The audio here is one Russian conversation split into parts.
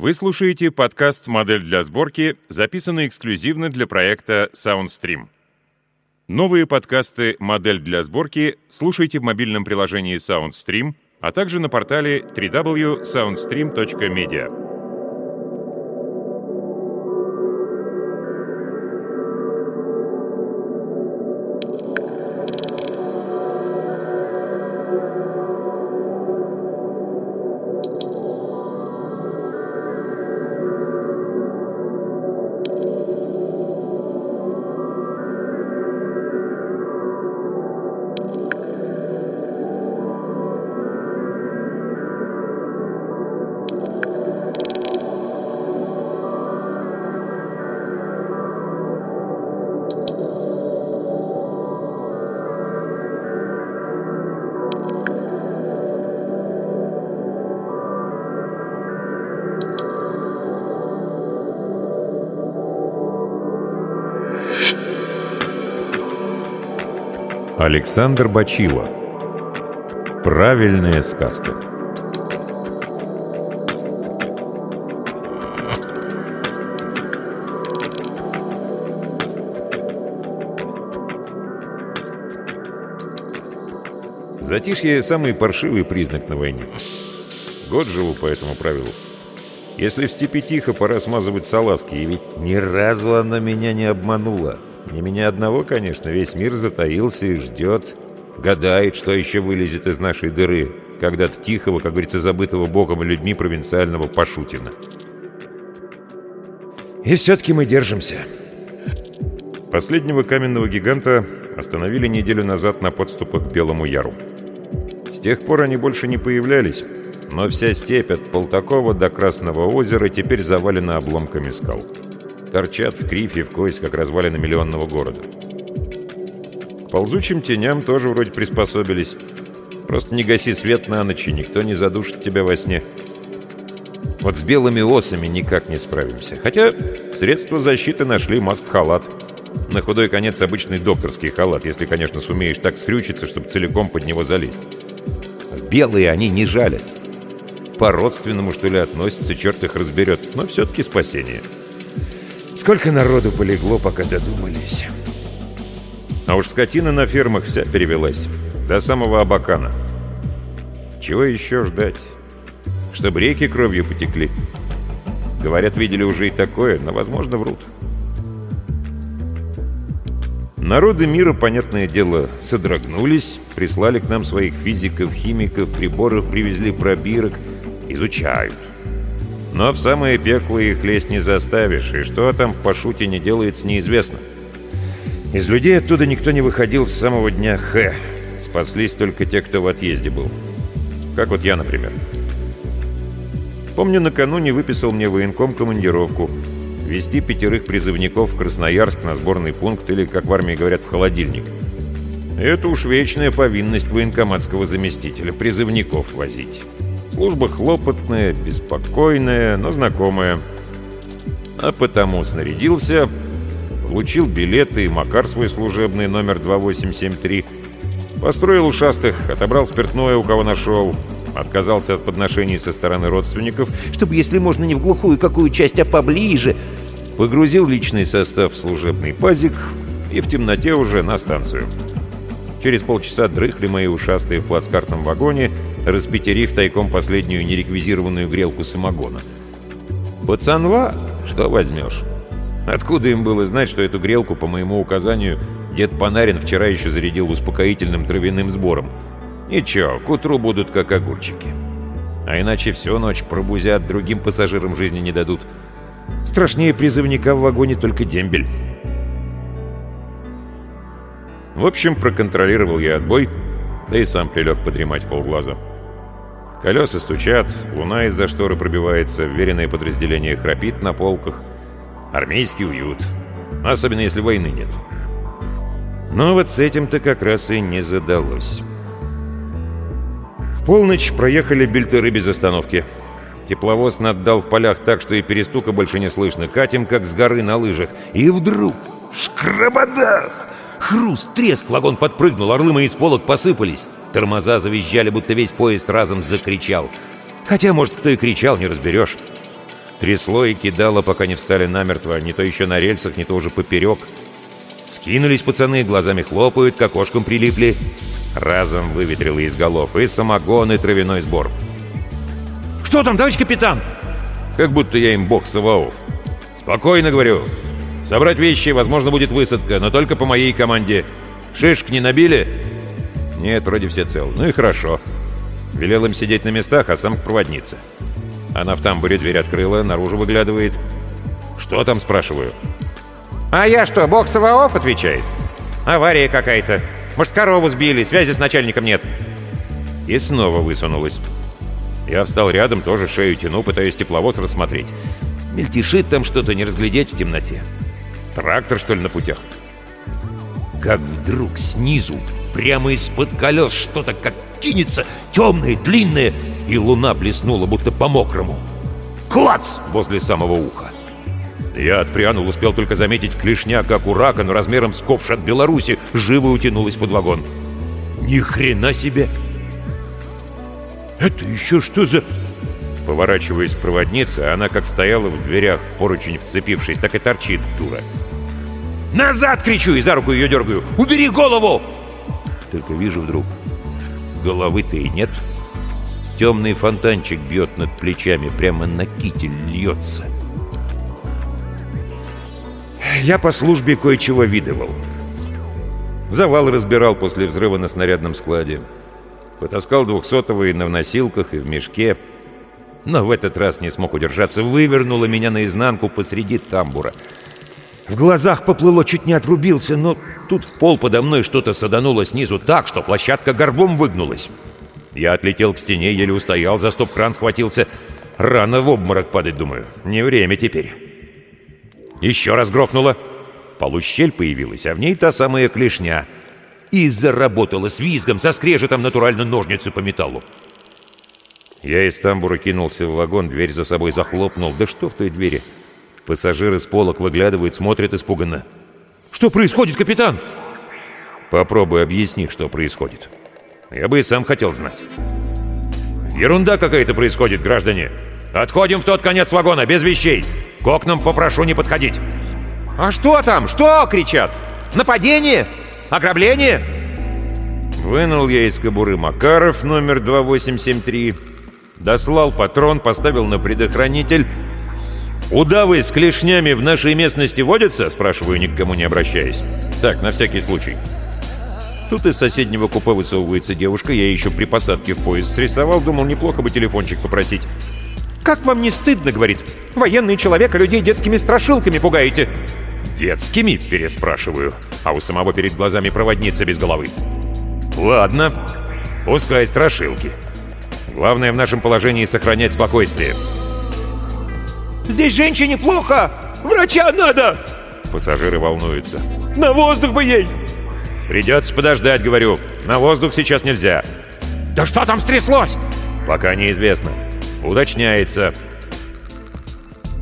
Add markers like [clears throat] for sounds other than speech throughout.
Вы слушаете подкаст «Модель для сборки», записанный эксклюзивно для проекта SoundStream. Новые подкасты «Модель для сборки» слушайте в мобильном приложении SoundStream, а также на портале www.soundstream.media. Александр Бачило Правильная сказка Затишье – самый паршивый признак на войне. Год живу по этому правилу. Если в степи тихо, пора смазывать салазки, и ведь ни разу она меня не обманула. Не меня одного, конечно, весь мир затаился и ждет, гадает, что еще вылезет из нашей дыры, когда-то тихого, как говорится, забытого богом и людьми провинциального Пашутина. И все-таки мы держимся. Последнего каменного гиганта остановили неделю назад на подступах к Белому Яру. С тех пор они больше не появлялись, но вся степь от Полтакова до Красного озера теперь завалена обломками скал торчат в крифе в кость, как развалины миллионного города. К ползучим теням тоже вроде приспособились. Просто не гаси свет на ночь, и никто не задушит тебя во сне. Вот с белыми осами никак не справимся. Хотя средства защиты нашли маск-халат. На худой конец обычный докторский халат, если, конечно, сумеешь так скрючиться, чтобы целиком под него залезть. Белые они не жалят. По-родственному, что ли, относятся, черт их разберет, но все-таки спасение. — Сколько народу полегло, пока додумались. А уж скотина на фермах вся перевелась. До самого Абакана. Чего еще ждать? Чтобы реки кровью потекли. Говорят, видели уже и такое, но, возможно, врут. Народы мира, понятное дело, содрогнулись, прислали к нам своих физиков, химиков, приборов, привезли пробирок, изучают. Но в самое пекло их лезть не заставишь, и что там в Пашуте не делается, неизвестно. Из людей оттуда никто не выходил с самого дня Х. Спаслись только те, кто в отъезде был. Как вот я, например. Помню, накануне выписал мне военком командировку. Вести пятерых призывников в Красноярск на сборный пункт или, как в армии говорят, в холодильник. Это уж вечная повинность военкоматского заместителя, призывников возить. Служба хлопотная, беспокойная, но знакомая. А потому снарядился, получил билеты и Макар свой служебный номер 2873, построил ушастых, отобрал спиртное, у кого нашел, отказался от подношений со стороны родственников, чтобы, если можно, не в глухую какую часть, а поближе, погрузил личный состав в служебный пазик и в темноте уже на станцию. Через полчаса дрыхли мои ушастые в плацкартном вагоне, распятерив тайком последнюю нереквизированную грелку самогона. Пацанва, что возьмешь? Откуда им было знать, что эту грелку, по моему указанию, дед Панарин вчера еще зарядил успокоительным травяным сбором? Ничего, к утру будут как огурчики. А иначе всю ночь пробузят, другим пассажирам жизни не дадут. Страшнее призывника в вагоне только дембель. В общем, проконтролировал я отбой, да и сам прилег подремать полглаза. Колеса стучат, луна из-за шторы пробивается, веренное подразделение храпит на полках. Армейский уют. Особенно, если войны нет. Но вот с этим-то как раз и не задалось. В полночь проехали бельтеры без остановки. Тепловоз наддал в полях так, что и перестука больше не слышно. Катим, как с горы на лыжах. И вдруг... Шкрабадах! Хруст, треск, вагон подпрыгнул, орлы мои с полок посыпались. Тормоза завизжали, будто весь поезд разом закричал. Хотя, может, кто и кричал, не разберешь. Трясло и кидало, пока не встали намертво, не то еще на рельсах, не то уже поперек. Скинулись пацаны, глазами хлопают, к окошкам прилипли. Разом выветрило из голов и самогон, и травяной сбор. «Что там, товарищ капитан?» Как будто я им бог Саваоф. «Спокойно, говорю. Собрать вещи, возможно, будет высадка, но только по моей команде. Шишек не набили?» «Нет, вроде все цел. Ну и хорошо». Велел им сидеть на местах, а сам к проводнице. Она в тамбуре дверь открыла, наружу выглядывает. «Что там?» – спрашиваю. «А я что, бог Саваоф?» – отвечает. «Авария какая-то. Может, корову сбили, связи с начальником нет». И снова высунулась. Я встал рядом, тоже шею тяну, пытаясь тепловоз рассмотреть. Мельтешит там что-то, не разглядеть в темноте. Трактор, что ли, на путях? Как вдруг снизу, прямо из-под колес, что-то как кинется, темное, длинное, и луна блеснула, будто по-мокрому. Клац! Возле самого уха. Я отпрянул, успел только заметить клешня, как у рака, но размером с ковш от Беларуси, живо утянулась под вагон. Ни хрена себе! Это еще что за... Поворачиваясь к проводнице, она как стояла в дверях, поручень вцепившись, так и торчит, дура. «Назад!» — кричу и за руку ее дергаю. «Убери голову!» Только вижу вдруг, головы-то и нет. Темный фонтанчик бьет над плечами, прямо на китель льется. Я по службе кое-чего видывал. Завал разбирал после взрыва на снарядном складе. Потаскал двухсотого и на носилках, и в мешке. Но в этот раз не смог удержаться. Вывернуло меня наизнанку посреди тамбура. В глазах поплыло, чуть не отрубился, но тут в пол подо мной что-то садануло снизу так, что площадка горбом выгнулась. Я отлетел к стене, еле устоял, за стоп-кран схватился. Рано в обморок падать, думаю. Не время теперь. Еще раз грохнуло. В полу щель появилась, а в ней та самая клешня — и заработала с визгом, со скрежетом натурально ножницы по металлу. Я из тамбура кинулся в вагон, дверь за собой захлопнул. Да что в той двери? Пассажиры с полок выглядывают, смотрят испуганно. «Что происходит, капитан?» «Попробуй объясни, что происходит. Я бы и сам хотел знать». «Ерунда какая-то происходит, граждане. Отходим в тот конец вагона, без вещей. К окнам попрошу не подходить». «А что там? Что?» — кричат. «Нападение? Ограбление?» Вынул я из кобуры Макаров номер 2873, дослал патрон, поставил на предохранитель. «Удавы с клешнями в нашей местности водятся?» — спрашиваю, никому не обращаясь. «Так, на всякий случай». Тут из соседнего купе высовывается девушка, я еще при посадке в поезд срисовал, думал, неплохо бы телефончик попросить. «Как вам не стыдно?» — говорит. «Военный человек, а людей детскими страшилками пугаете». «Детскими?» — переспрашиваю, а у самого перед глазами проводница без головы. «Ладно, пускай страшилки. Главное в нашем положении сохранять спокойствие». «Здесь женщине плохо! Врача надо!» Пассажиры волнуются. «На воздух бы ей!» «Придется подождать, говорю. На воздух сейчас нельзя». «Да что там стряслось?» «Пока неизвестно. Уточняется».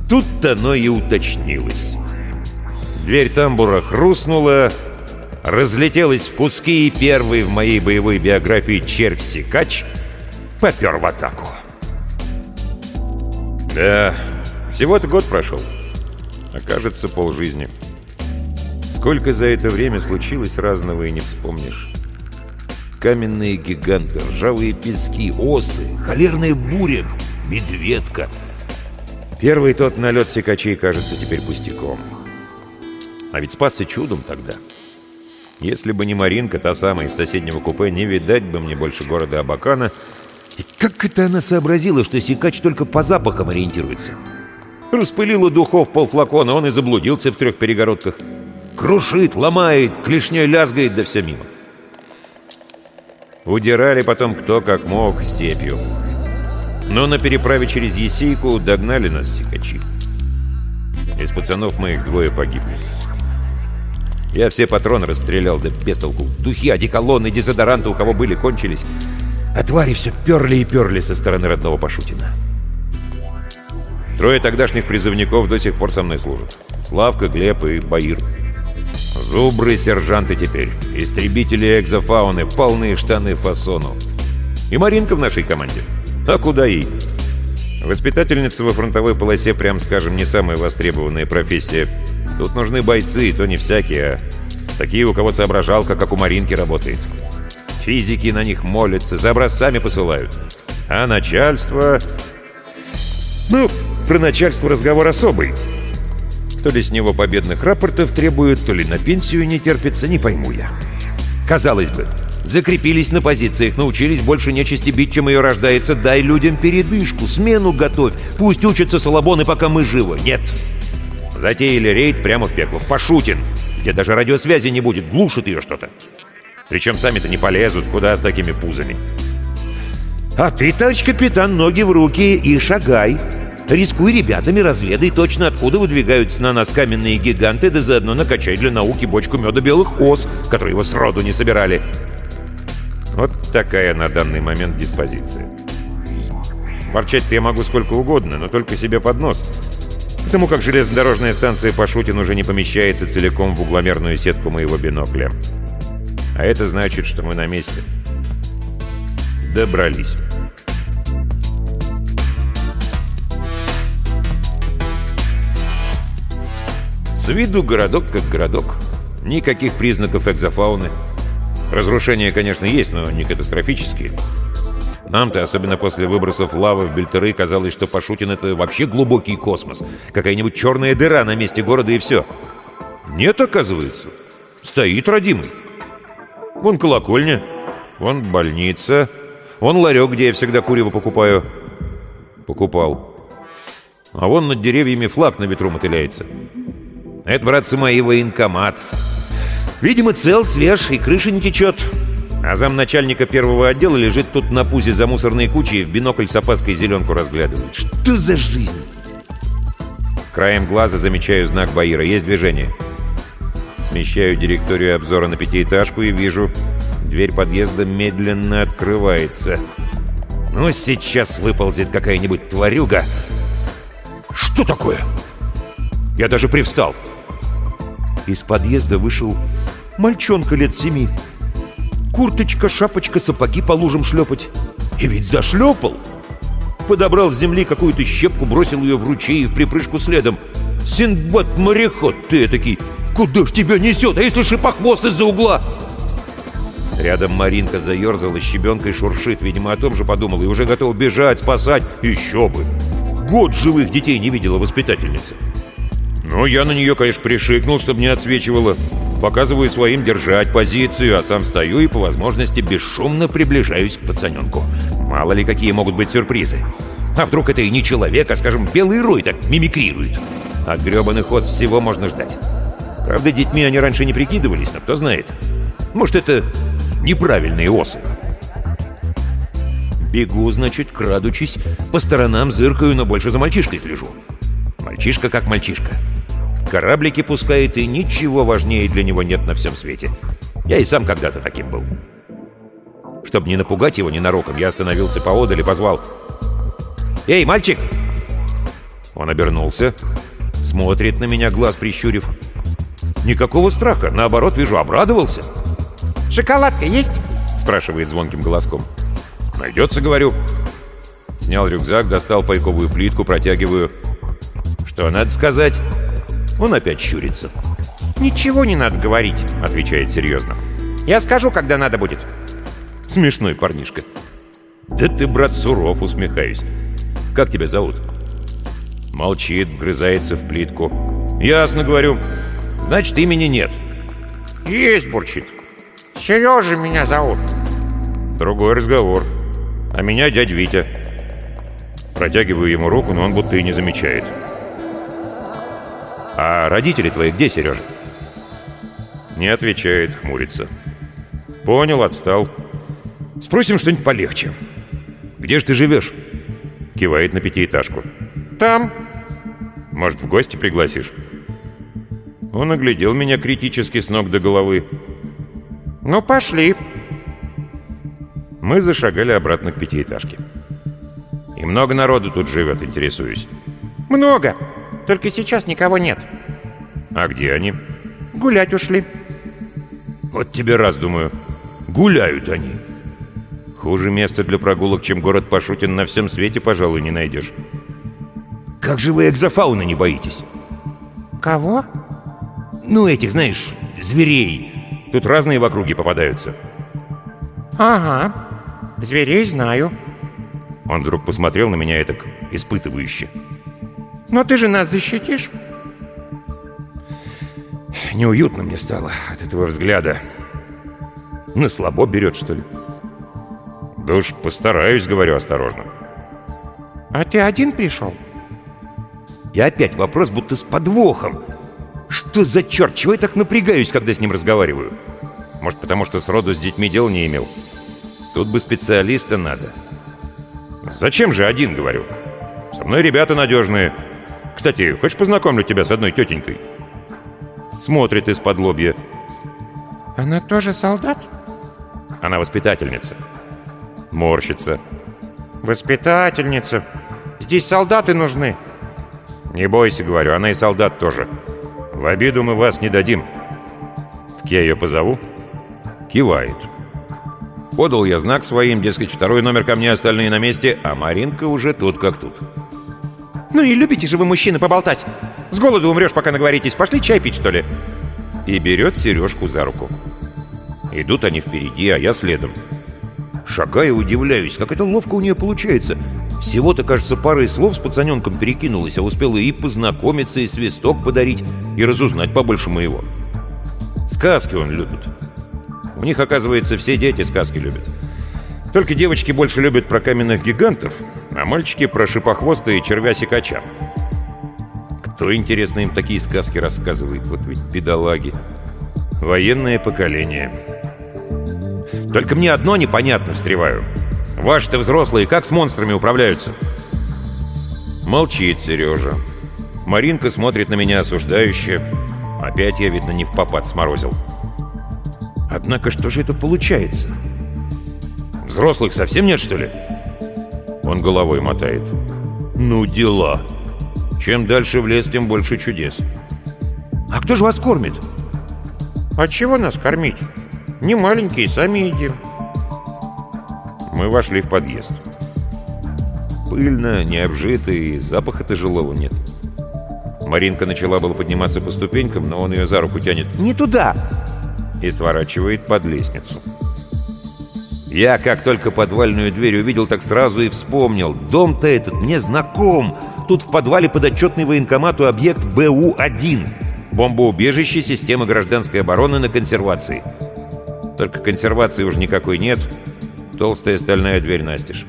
Тут-то оно и уточнилось. Дверь тамбура хрустнула, разлетелась в куски, и первый в моей боевой биографии червь-сикач попер в атаку. Да, всего-то год прошел. Окажется, полжизни. Сколько за это время случилось разного и не вспомнишь. Каменные гиганты, ржавые пески, осы, холерная буря, медведка. Первый тот налет сикачей кажется теперь пустяком. А ведь спасся чудом тогда. Если бы не Маринка, та самая из соседнего купе, не видать бы мне больше города Абакана. И как это она сообразила, что Сикач только по запахам ориентируется? Распылила духов полфлакона, он и заблудился в трех перегородках. Крушит, ломает, клешней лязгает, да все мимо. Удирали потом кто как мог степью. Но на переправе через Есейку догнали нас сикачи. Из пацанов моих двое погибли. Я все патроны расстрелял, да без толку. Духи, одеколоны, дезодоранты у кого были, кончились. А твари все перли и перли со стороны родного Пашутина. Трое тогдашних призывников до сих пор со мной служат. Славка, Глеб и Баир. Зубры сержанты теперь. Истребители экзофауны, полные штаны фасону. И Маринка в нашей команде. А куда ей? Воспитательница во фронтовой полосе, прям скажем, не самая востребованная профессия. Тут нужны бойцы, и то не всякие, а такие, у кого соображалка, как у Маринки, работает. Физики на них молятся, за образцами посылают. А начальство... Ну, про начальство разговор особый. То ли с него победных рапортов требуют, то ли на пенсию не терпится, не пойму я. Казалось бы, закрепились на позициях, научились больше нечисти бить, чем ее рождается. Дай людям передышку, смену готовь. Пусть учатся салабоны, пока мы живы. Нет. Затеяли рейд прямо в пекло, в Пашутин, где даже радиосвязи не будет, глушит ее что-то. Причем сами-то не полезут, куда с такими пузами. А ты, товарищ капитан, ноги в руки и шагай. Рискуй ребятами, разведай точно, откуда выдвигаются на нас каменные гиганты, да заодно накачай для науки бочку меда белых ос, которые его сроду не собирали. Вот такая на данный момент диспозиция. Ворчать-то я могу сколько угодно, но только себе под нос. Потому как железнодорожная станция Пашутин уже не помещается целиком в угломерную сетку моего бинокля. А это значит, что мы на месте. Добрались. С виду городок как городок. Никаких признаков экзофауны. Разрушения, конечно, есть, но не катастрофические. Нам-то, особенно после выбросов лавы в Бельтеры, казалось, что Пашутин — это вообще глубокий космос. Какая-нибудь черная дыра на месте города и все. Нет, оказывается. Стоит родимый. Вон колокольня, вон больница, вон ларек, где я всегда курево покупаю. Покупал. А вон над деревьями флаг на ветру мотыляется. Это, братцы мои, военкомат. Видимо, цел, свеж и крыша не течет. А замначальника первого отдела лежит тут на пузе за мусорной кучей и в бинокль с опаской зеленку разглядывает. Что за жизнь? Краем глаза замечаю знак Баира. Есть движение. Смещаю директорию обзора на пятиэтажку и вижу, дверь подъезда медленно открывается. Ну, сейчас выползет какая-нибудь тварюга. Что такое? Я даже привстал. Из подъезда вышел мальчонка лет семи. Курточка, шапочка, сапоги по лужам шлепать. И ведь зашлепал. Подобрал с земли какую-то щепку, бросил ее в ручей и в припрыжку следом. «Синдбад-мореход ты этакий! Куда ж тебя несет? А если шипохвост из-за угла?» Рядом Маринка заерзала, щебенкой шуршит. Видимо, о том же подумала и уже готова бежать, спасать. Еще бы! Год живых детей не видела воспитательница. Ну, я на нее, конечно, пришикнул, чтобы не отсвечивала. Показываю своим держать позицию, а сам стою и по возможности бесшумно приближаюсь к пацаненку. Мало ли какие могут быть сюрпризы. А вдруг это и не человек, а, скажем, белый рой так мимикрирует. От гребаных ос всего можно ждать. Правда, детьми они раньше не прикидывались, но кто знает. Может, это неправильные осы. Бегу, значит, крадучись, по сторонам зыркаю, но больше за мальчишкой слежу. Мальчишка как мальчишка. Кораблики пускает, и ничего важнее для него нет на всем свете. Я и сам когда-то таким был. Чтобы не напугать его ненароком, я остановился поодаль и позвал. «Эй, мальчик!» Он обернулся, смотрит на меня, глаз прищурив. Никакого страха, наоборот, вижу, обрадовался. «Шоколадка есть?» спрашивает звонким голоском. «Найдется, говорю». Снял рюкзак, достал пайковую плитку, протягиваю. «Что надо сказать?» Он опять щурится. «Ничего не надо говорить», — отвечает серьезно. «Я скажу, когда надо будет». Смешной парнишка. «Да ты, брат, суров», — усмехаюсь. «Как тебя зовут?» Молчит, вгрызается в плитку. «Ясно, говорю. Значит, имени нет». «Есть», — бурчит. «Сережа меня зовут». Другой разговор. А меня дядь Витя. Протягиваю ему руку, но он будто и не замечает. «А родители твои где, Сережа?» Не отвечает, хмурится. «Понял, отстал. Спросим что-нибудь полегче. Где же ты живешь?» Кивает на пятиэтажку. «Там». «Может, в гости пригласишь?» Он оглядел меня критически с ног до головы. «Ну, пошли». Мы зашагали обратно к пятиэтажке. «И много народу тут живет, интересуюсь». «Много. Только сейчас никого нет. А где они? Гулять ушли. Вот тебе раз, думаю. Гуляют они. Хуже места для прогулок, чем город Пашутин, на всем свете, пожалуй, не найдешь. как же вы экзофауны не боитесь? Кого? Ну, этих, знаешь, зверей. Тут разные в округе попадаются. Ага, зверей знаю. Он вдруг посмотрел на меня так испытывающе. Но ты же нас защитишь? Неуютно мне стало от этого взгляда. На слабо берет, что ли? Да уж постараюсь, говорю осторожно. А ты один пришел? И опять вопрос будто с подвохом. Что за черт? Чего я так напрягаюсь, когда с ним разговариваю? Может, потому что сроду с детьми дел не имел? Тут бы специалиста надо. Зачем же один, говорю? Со мной ребята надежные. Кстати, хочешь познакомлю тебя с одной тетенькой? Смотрит из-под лобья. Она тоже солдат? Она воспитательница. Морщится. Воспитательница. Здесь солдаты нужны. Не бойся, говорю, она и солдат тоже. В обиду мы вас не дадим. Так я ее позову? Кивает. Подал я знак своим, дескать, второй номер ко мне, остальные на месте, а Маринка уже тут как тут. Ну и любите же вы, мужчины, поболтать. С голоду умрешь, пока наговоритесь. Пошли чай пить, что ли? И берет Сережку за руку. Идут они впереди, а я следом. Шагаю, удивляюсь, как это ловко у нее получается. Всего-то, кажется, парой слов с пацаненком перекинулась, а успела и познакомиться, и свисток подарить, и разузнать побольше моего. Сказки он любит. У них, оказывается, все дети сказки любят. Только девочки больше любят про каменных гигантов, а мальчики про шипохвоста и червя-сикача. Кто, интересно, им такие сказки рассказывает? Вот ведь бедолаги. Военное поколение. Только мне одно непонятно, встреваю. Ваши-то взрослые как с монстрами управляются? Молчит Сережа. Маринка смотрит на меня осуждающе. Опять я, видно, не в попад сморозил. Однако что же это получается? Взрослых совсем нет, что ли? Он головой мотает. Ну, дела. Чем дальше в лес, тем больше чудес. А кто же вас кормит? А чего нас кормить? Не маленькие, сами едим. Мы вошли в подъезд. Пыльно, необжитый, запаха тяжелого нет. Маринка начала было подниматься по ступенькам, но он ее за руку тянет. «Не туда!» И сворачивает под лестницу. Я, как только подвальную дверь увидел, так сразу и вспомнил. Дом-то этот мне знаком. Тут в подвале подотчетный военкомату объект БУ-1. Бомбоубежище системы гражданской обороны на консервации. Только консервации уже никакой нет. Толстая стальная дверь настежь.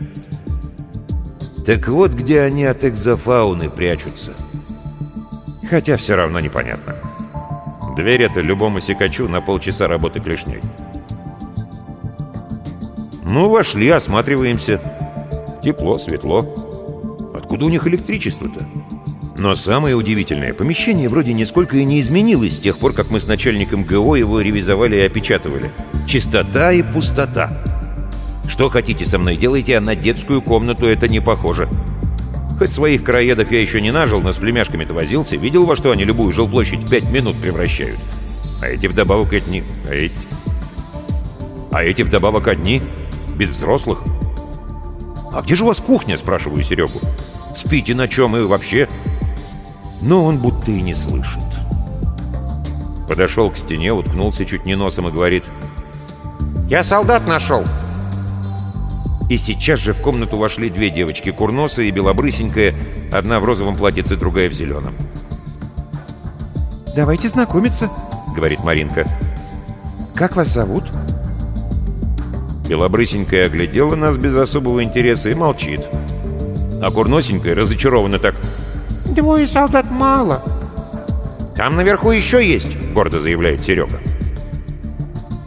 Так вот, где они от экзофауны прячутся. Хотя все равно непонятно. Дверь это любому секачу на полчаса работы клешней. Ну, вошли, осматриваемся. Тепло, светло. Откуда у них электричество-то? Но самое удивительное, помещение вроде нисколько и не изменилось с тех пор, как мы с начальником ГО его ревизовали и опечатывали. Чистота и пустота. Что хотите со мной делайте, а на детскую комнату это не похоже. Хоть своих краедов я еще не нажил, но с племяшками-то возился, видел, во что они любую жилплощадь в пять минут превращают. А эти вдобавок одни. А эти... А эти вдобавок одни, без взрослых. «А где же у вас кухня?» – спрашиваю Серегу. «Спите на чем и вообще?» Но он будто и не слышит. Подошел к стене, уткнулся чуть не носом и говорит «Я солдат нашел!» И сейчас же в комнату вошли две девочки, курносая и белобрысенькая, одна в розовом платьице, другая в зеленом. «Давайте знакомиться», — говорит Маринка. «Как вас зовут?» Белобрысенькая оглядела нас без особого интереса и молчит. А курносенькая разочарованно так... «Двое солдат мало». «Там наверху еще есть», — гордо заявляет Серега.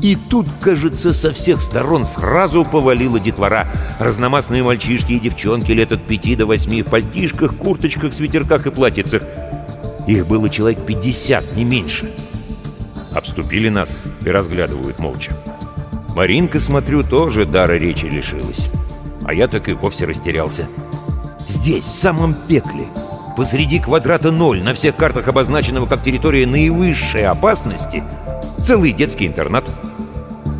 И тут, кажется, со всех сторон сразу повалила детвора. Разномастные мальчишки и девчонки лет от пяти до восьми в пальтишках, курточках, свитерках и платьицах. Их было человек пятьдесят, не меньше. Обступили нас и разглядывают молча. Маринка, смотрю, тоже дара речи лишилась. А я так и вовсе растерялся. Здесь, в самом пекле, посреди квадрата ноль, на всех картах обозначенного как территория наивысшей опасности, целый детский интернат —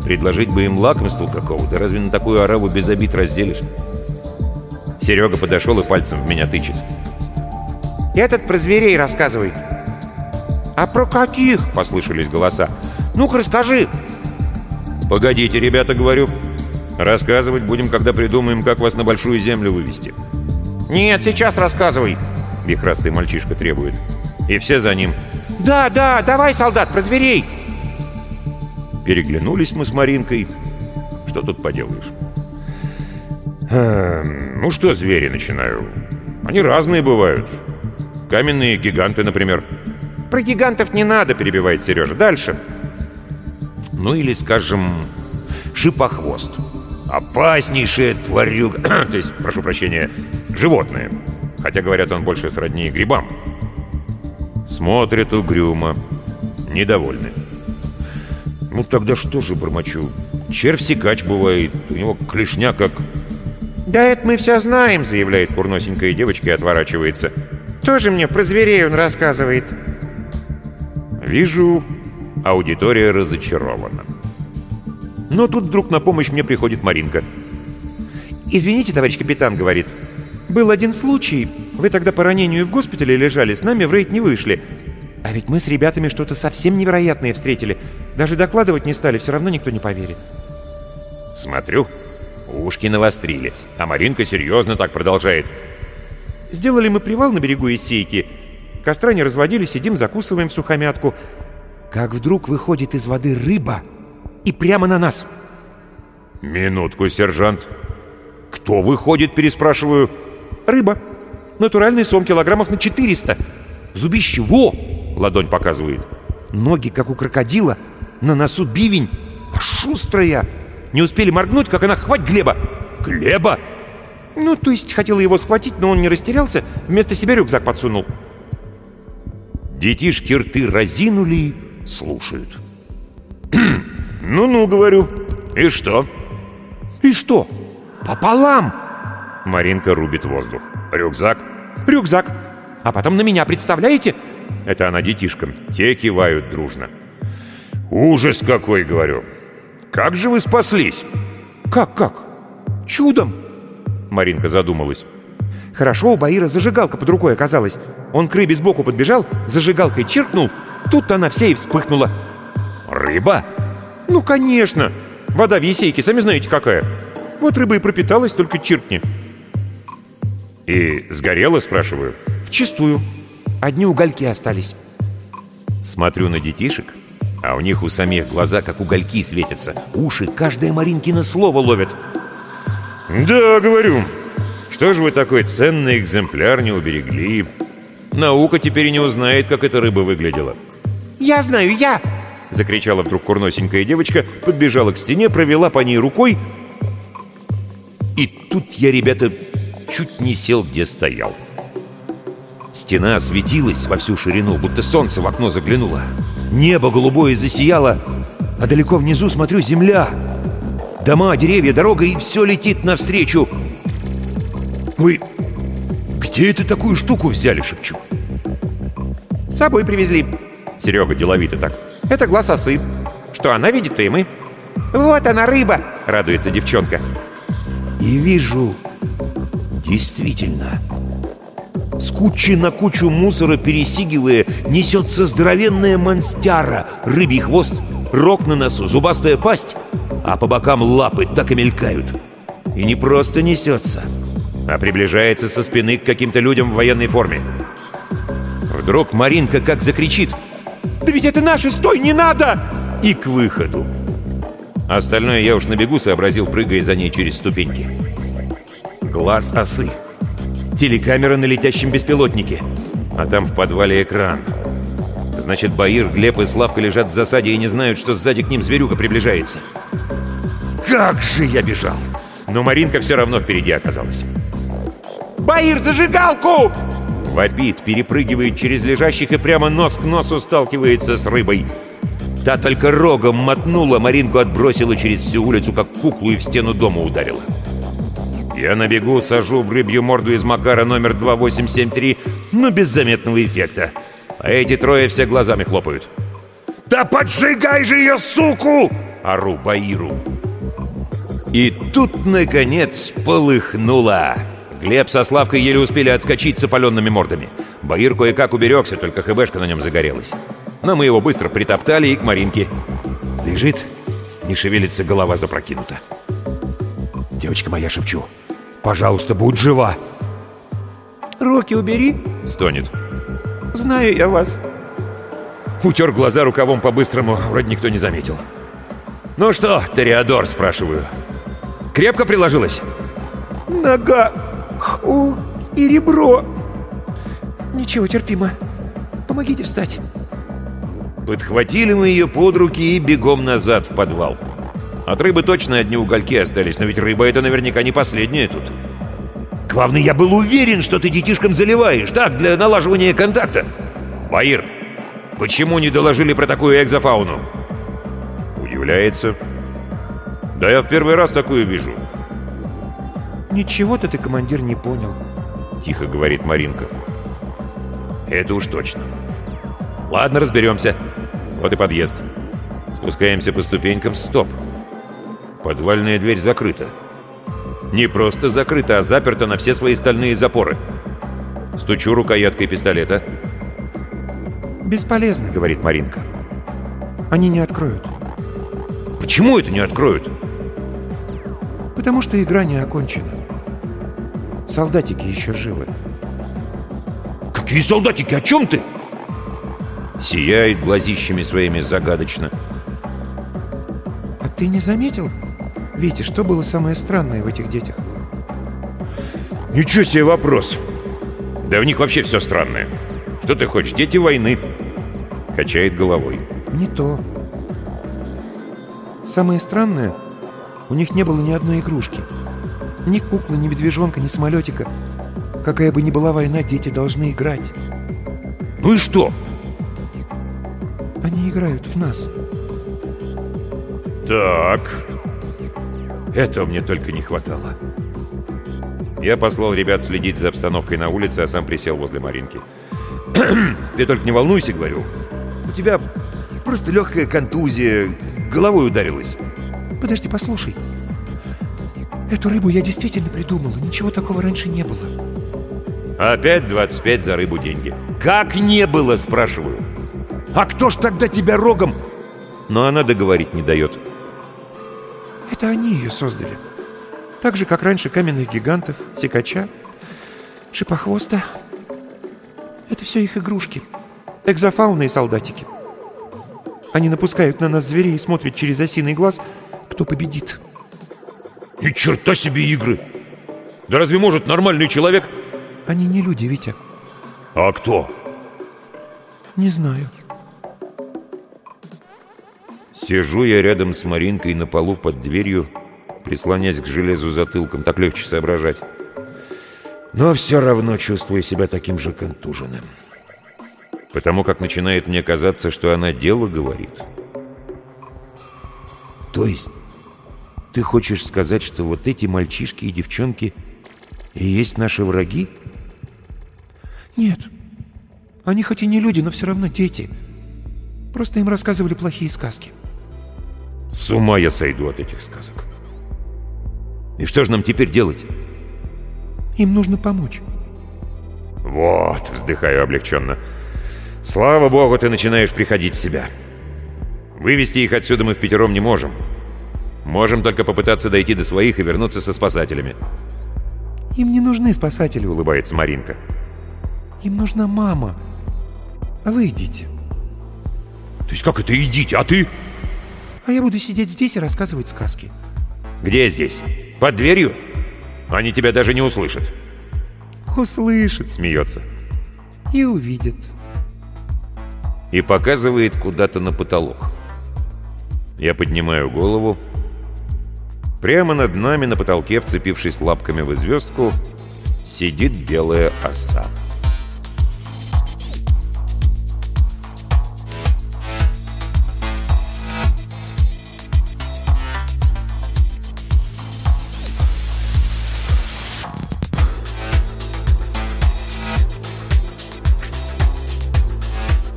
Предложить бы им лакомство какого, да разве на такую ораву без обид разделишь? Серега подошел и пальцем в меня тычет. Этот про зверей рассказывает». «А про каких?» — послышались голоса. «Ну-ка, расскажи». «Погодите, ребята, говорю. Рассказывать будем, когда придумаем, как вас на большую землю вывести». «Нет, сейчас рассказывай», — вихрастый мальчишка требует. И все за ним. «Да, да, давай, солдат, про зверей!» Переглянулись мы с Маринкой. Что тут поделаешь? Эм, ну что звери начинаю? Они разные бывают. Каменные гиганты, например. «Про гигантов не надо», — перебивает Сережа. «Дальше». Ну или, скажем, шипохвост. Опаснейшая тварюга... [clears throat] То есть, прошу прощения, животное. Хотя, говорят, он больше сродни грибам. Смотрят угрюмо, недовольны. Ну тогда что же, бормочу? Червь-сикач бывает, у него клешня как... «Да это мы все знаем», — заявляет курносенькая девочка и отворачивается. «Тоже мне про зверей он рассказывает». Вижу, аудитория разочарована. Но тут вдруг на помощь мне приходит Маринка. «Извините, товарищ капитан», — говорит. «Был один случай. Вы тогда по ранению в госпитале лежали, с нами в рейд не вышли. А ведь мы с ребятами что-то совсем невероятное встретили. Даже докладывать не стали, все равно никто не поверит. Смотрю, ушки навострили, а Маринка серьезно так продолжает. Сделали мы привал на берегу Исейки. Костра не разводили, сидим, закусываем в сухомятку. Как вдруг выходит из воды рыба и прямо на нас. Минутку, сержант. Кто выходит, переспрашиваю? Рыба. Натуральный сом килограммов на 400. Зубище, во! Ладонь показывает. Ноги, как у крокодила. На носу бивень. А шустрая. Не успели моргнуть, как она хвать Глеба. Глеба? Ну, то есть хотела его схватить, но он не растерялся. Вместо себя рюкзак подсунул. Детишки рты разинули, слушают. [clears throat] «Ну-ну», — говорю. «И что?» «И что? Пополам!» Маринка рубит воздух. «Рюкзак?» «Рюкзак. А потом на меня, представляете?» Это она детишкам. Те кивают дружно. «Ужас какой!» — говорю. «Как же вы спаслись?» «Как-как? Чудом!» Маринка задумалась. Хорошо, у Баира зажигалка под рукой оказалась. Он к рыбе сбоку подбежал, зажигалкой чиркнул, тут она вся и вспыхнула. «Рыба?» «Ну, конечно! Вода в Есейке, сами знаете какая. Вот рыба и пропиталась, только чиркни». «И сгорела?» — спрашиваю. «Вчистую. Одни угольки остались». Смотрю на детишек, а у них у самих глаза как угольки светятся. Уши каждое Маринкино слово ловят. «Да, говорю. Что же вы такой ценный экземпляр не уберегли? Наука теперь не узнает, как эта рыба выглядела». «Я знаю, я!» — закричала вдруг курносенькая девочка, подбежала к стене, провела по ней рукой. И тут я, ребята, чуть не сел, где стоял. Стена осветилась во всю ширину, будто солнце в окно заглянуло. Небо голубое засияло, а далеко внизу, смотрю, земля. Дома, деревья, дорога, и все летит навстречу. «Вы где это такую штуку взяли?» — шепчу. «С собой привезли». Серега деловито так. «Это глаз осы. Что она видит, то и мы». «Вот она, рыба!» — радуется девчонка. И вижу, действительно, с кучи на кучу мусора пересигивая, несется здоровенная монстяра, рыбий хвост, рог на носу, зубастая пасть, а по бокам лапы так и мелькают. И не просто несется, а приближается со спины к каким-то людям в военной форме. Вдруг Маринка как закричит «Да ведь это наши! Стой, не надо!» И к выходу. Остальное я уж на бегу сообразил, прыгая за ней через ступеньки. Глаз осы. Телекамера на летящем беспилотнике. А там в подвале экран. Значит, Баир, Глеб и Славка лежат в засаде и не знают, что сзади к ним зверюга приближается. Как же я бежал! Но Маринка все равно впереди оказалась. «Баир, зажигалку!» Вопит, перепрыгивает через лежащих и прямо нос к носу сталкивается с рыбой. Та только рогом мотнула, Маринку отбросила через всю улицу, как куклу, и в стену дома ударила. Я на бегу сажу в рыбью морду из Макара номер 2873, но без заметного эффекта. А эти трое все глазами хлопают. «Да поджигай же ее, суку!» — ору Баиру. И тут, наконец, полыхнуло. Глеб со Славкой еле успели отскочить с опаленными мордами. Баир кое-как уберегся, только ХБшка на нем загорелась. Но мы его быстро притоптали и к Маринке. Лежит, не шевелится, голова запрокинута. Девочка моя, шепчу, пожалуйста, будь жива. «Руки убери!» — стонет. «Знаю я вас!» Утер глаза рукавом по-быстрому, вроде никто не заметил. «Ну что, Тореадор?» — спрашиваю. «Крепко приложилась?» «Нога! У, и ребро!» «Ничего, терпимо. Помогите встать!» Подхватили мы ее под руки и бегом назад в подвал. От рыбы точно одни угольки остались, но ведь рыба это наверняка не последняя тут. Главное, я был уверен, что ты детишкам заливаешь, так, для налаживания контакта. Баир, почему не доложили про такую экзофауну? Удивляется. Да я в первый раз такую вижу. «Ничего-то ты, командир, не понял», — тихо говорит Маринка. «Это уж точно. Ладно, разберемся. Вот и подъезд. Спускаемся по ступенькам. Стоп. Подвальная дверь закрыта. Не просто закрыта, а заперта на все свои стальные запоры. Стучу рукояткой пистолета. «Бесполезно», — говорит Маринка. «Они не откроют». «Почему это не откроют?» «Потому что игра не окончена. Солдатики еще живы». «Какие солдатики? О чем ты?» Сияет глазищами своими загадочно. «А ты не заметил, Витя, что было самое странное в этих детях?» «Ничего себе вопрос! Да в них вообще все странное. Что ты хочешь? Дети войны!» Качает головой. «Не то. Самое странное, у них не было ни одной игрушки. Ни куклы, ни медвежонка, ни самолетика. Какая бы ни была война, дети должны играть. Ну и что? Они играют в нас. Так. Этого мне только не хватало. Я послал ребят следить за обстановкой на улице, а сам присел возле Маринки. [clears throat] Ты только не волнуйся, говорю. У тебя просто легкая контузия, головой ударилась. Подожди, послушай. Эту рыбу я действительно придумал. Ничего такого раньше не было. Опять 25 за рыбу деньги. Как не было, спрашиваю. А кто ж тогда тебя рогом... Но она договорить не дает. Это они ее создали. Так же, как раньше каменных гигантов, секача, шипохвоста. Это все их игрушки. Экзофауна и солдатики. Они напускают на нас зверей и смотрят через осиный глаз, кто победит. Ни черта себе игры! Да разве может нормальный человек... Они не люди, Витя. А кто? Не знаю. Сижу я рядом с Маринкой на полу под дверью, прислонясь к железу затылком, так легче соображать. Но все равно чувствую себя таким же контуженным. Потому как начинает мне казаться, что она дело говорит. То есть, ты хочешь сказать, что вот эти мальчишки и девчонки и есть наши враги? Нет. Они хоть и не люди, но все равно дети. Просто им рассказывали плохие сказки. С ума я сойду от этих сказок. И что же нам теперь делать? Им нужно помочь. Вот, вздыхаю облегченно. Слава богу, ты начинаешь приходить в себя. Вывести их отсюда мы в пятером не можем. Можем только попытаться дойти до своих и вернуться со спасателями. Им не нужны спасатели, улыбается Маринка. Им нужна мама. А вы идите. То есть как это идите, а ты? А я буду сидеть здесь и рассказывать сказки. Где здесь? Под дверью? Они тебя даже не услышат. Услышат, смеется. И увидят. И показывает куда-то на потолок. Я поднимаю голову. Прямо над нами на потолке, вцепившись лапками в звездку, сидит белая оса.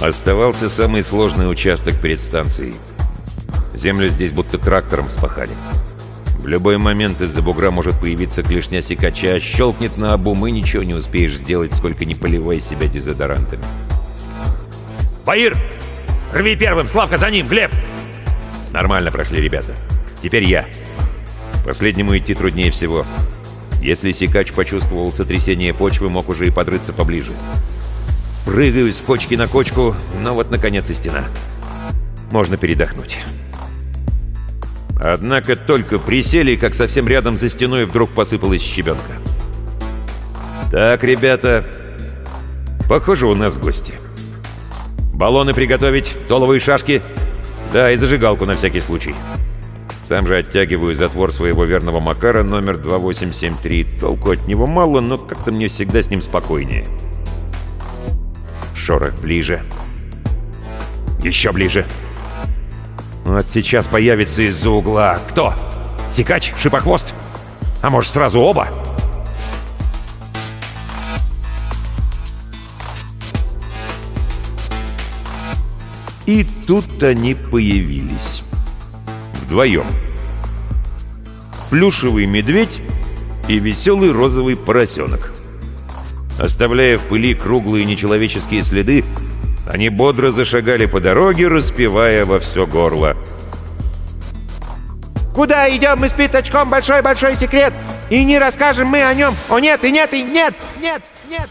Оставался самый сложный участок перед станцией. Землю здесь будто трактором спахали. В любой момент из-за бугра может появиться клешня секача, щелкнет на обум, и ничего не успеешь сделать, сколько не поливай себя дезодорантами. «Баир! Рви первым! Славка за ним! Глеб!» Нормально прошли ребята. Теперь я. Последнему идти труднее всего. Если Сикач почувствовал сотрясение почвы, мог уже и подрыться поближе. Прыгаю с кочки на кочку, но вот наконец и стена. Можно передохнуть. Однако только присели, как совсем рядом за стеной вдруг посыпалась щебенка. «Так, ребята, похоже, у нас гости. Баллоны приготовить, толовые шашки, да, и зажигалку на всякий случай». Сам же оттягиваю затвор своего верного Макара номер 2873. Толку от него мало, но как-то мне всегда с ним спокойнее. Шорох ближе. Еще ближе. Вот сейчас появится из-за угла. Кто? Сикач? Шипохвост? А может, сразу оба? И тут они появились. Вдвоем. Плюшевый медведь и веселый розовый поросенок. Оставляя в пыли круглые нечеловеческие следы, они бодро зашагали по дороге, распевая во все горло. Куда идем мы с пятачком? Большой-большой секрет. И не расскажем мы о нем. О нет, и нет, и нет, нет, нет.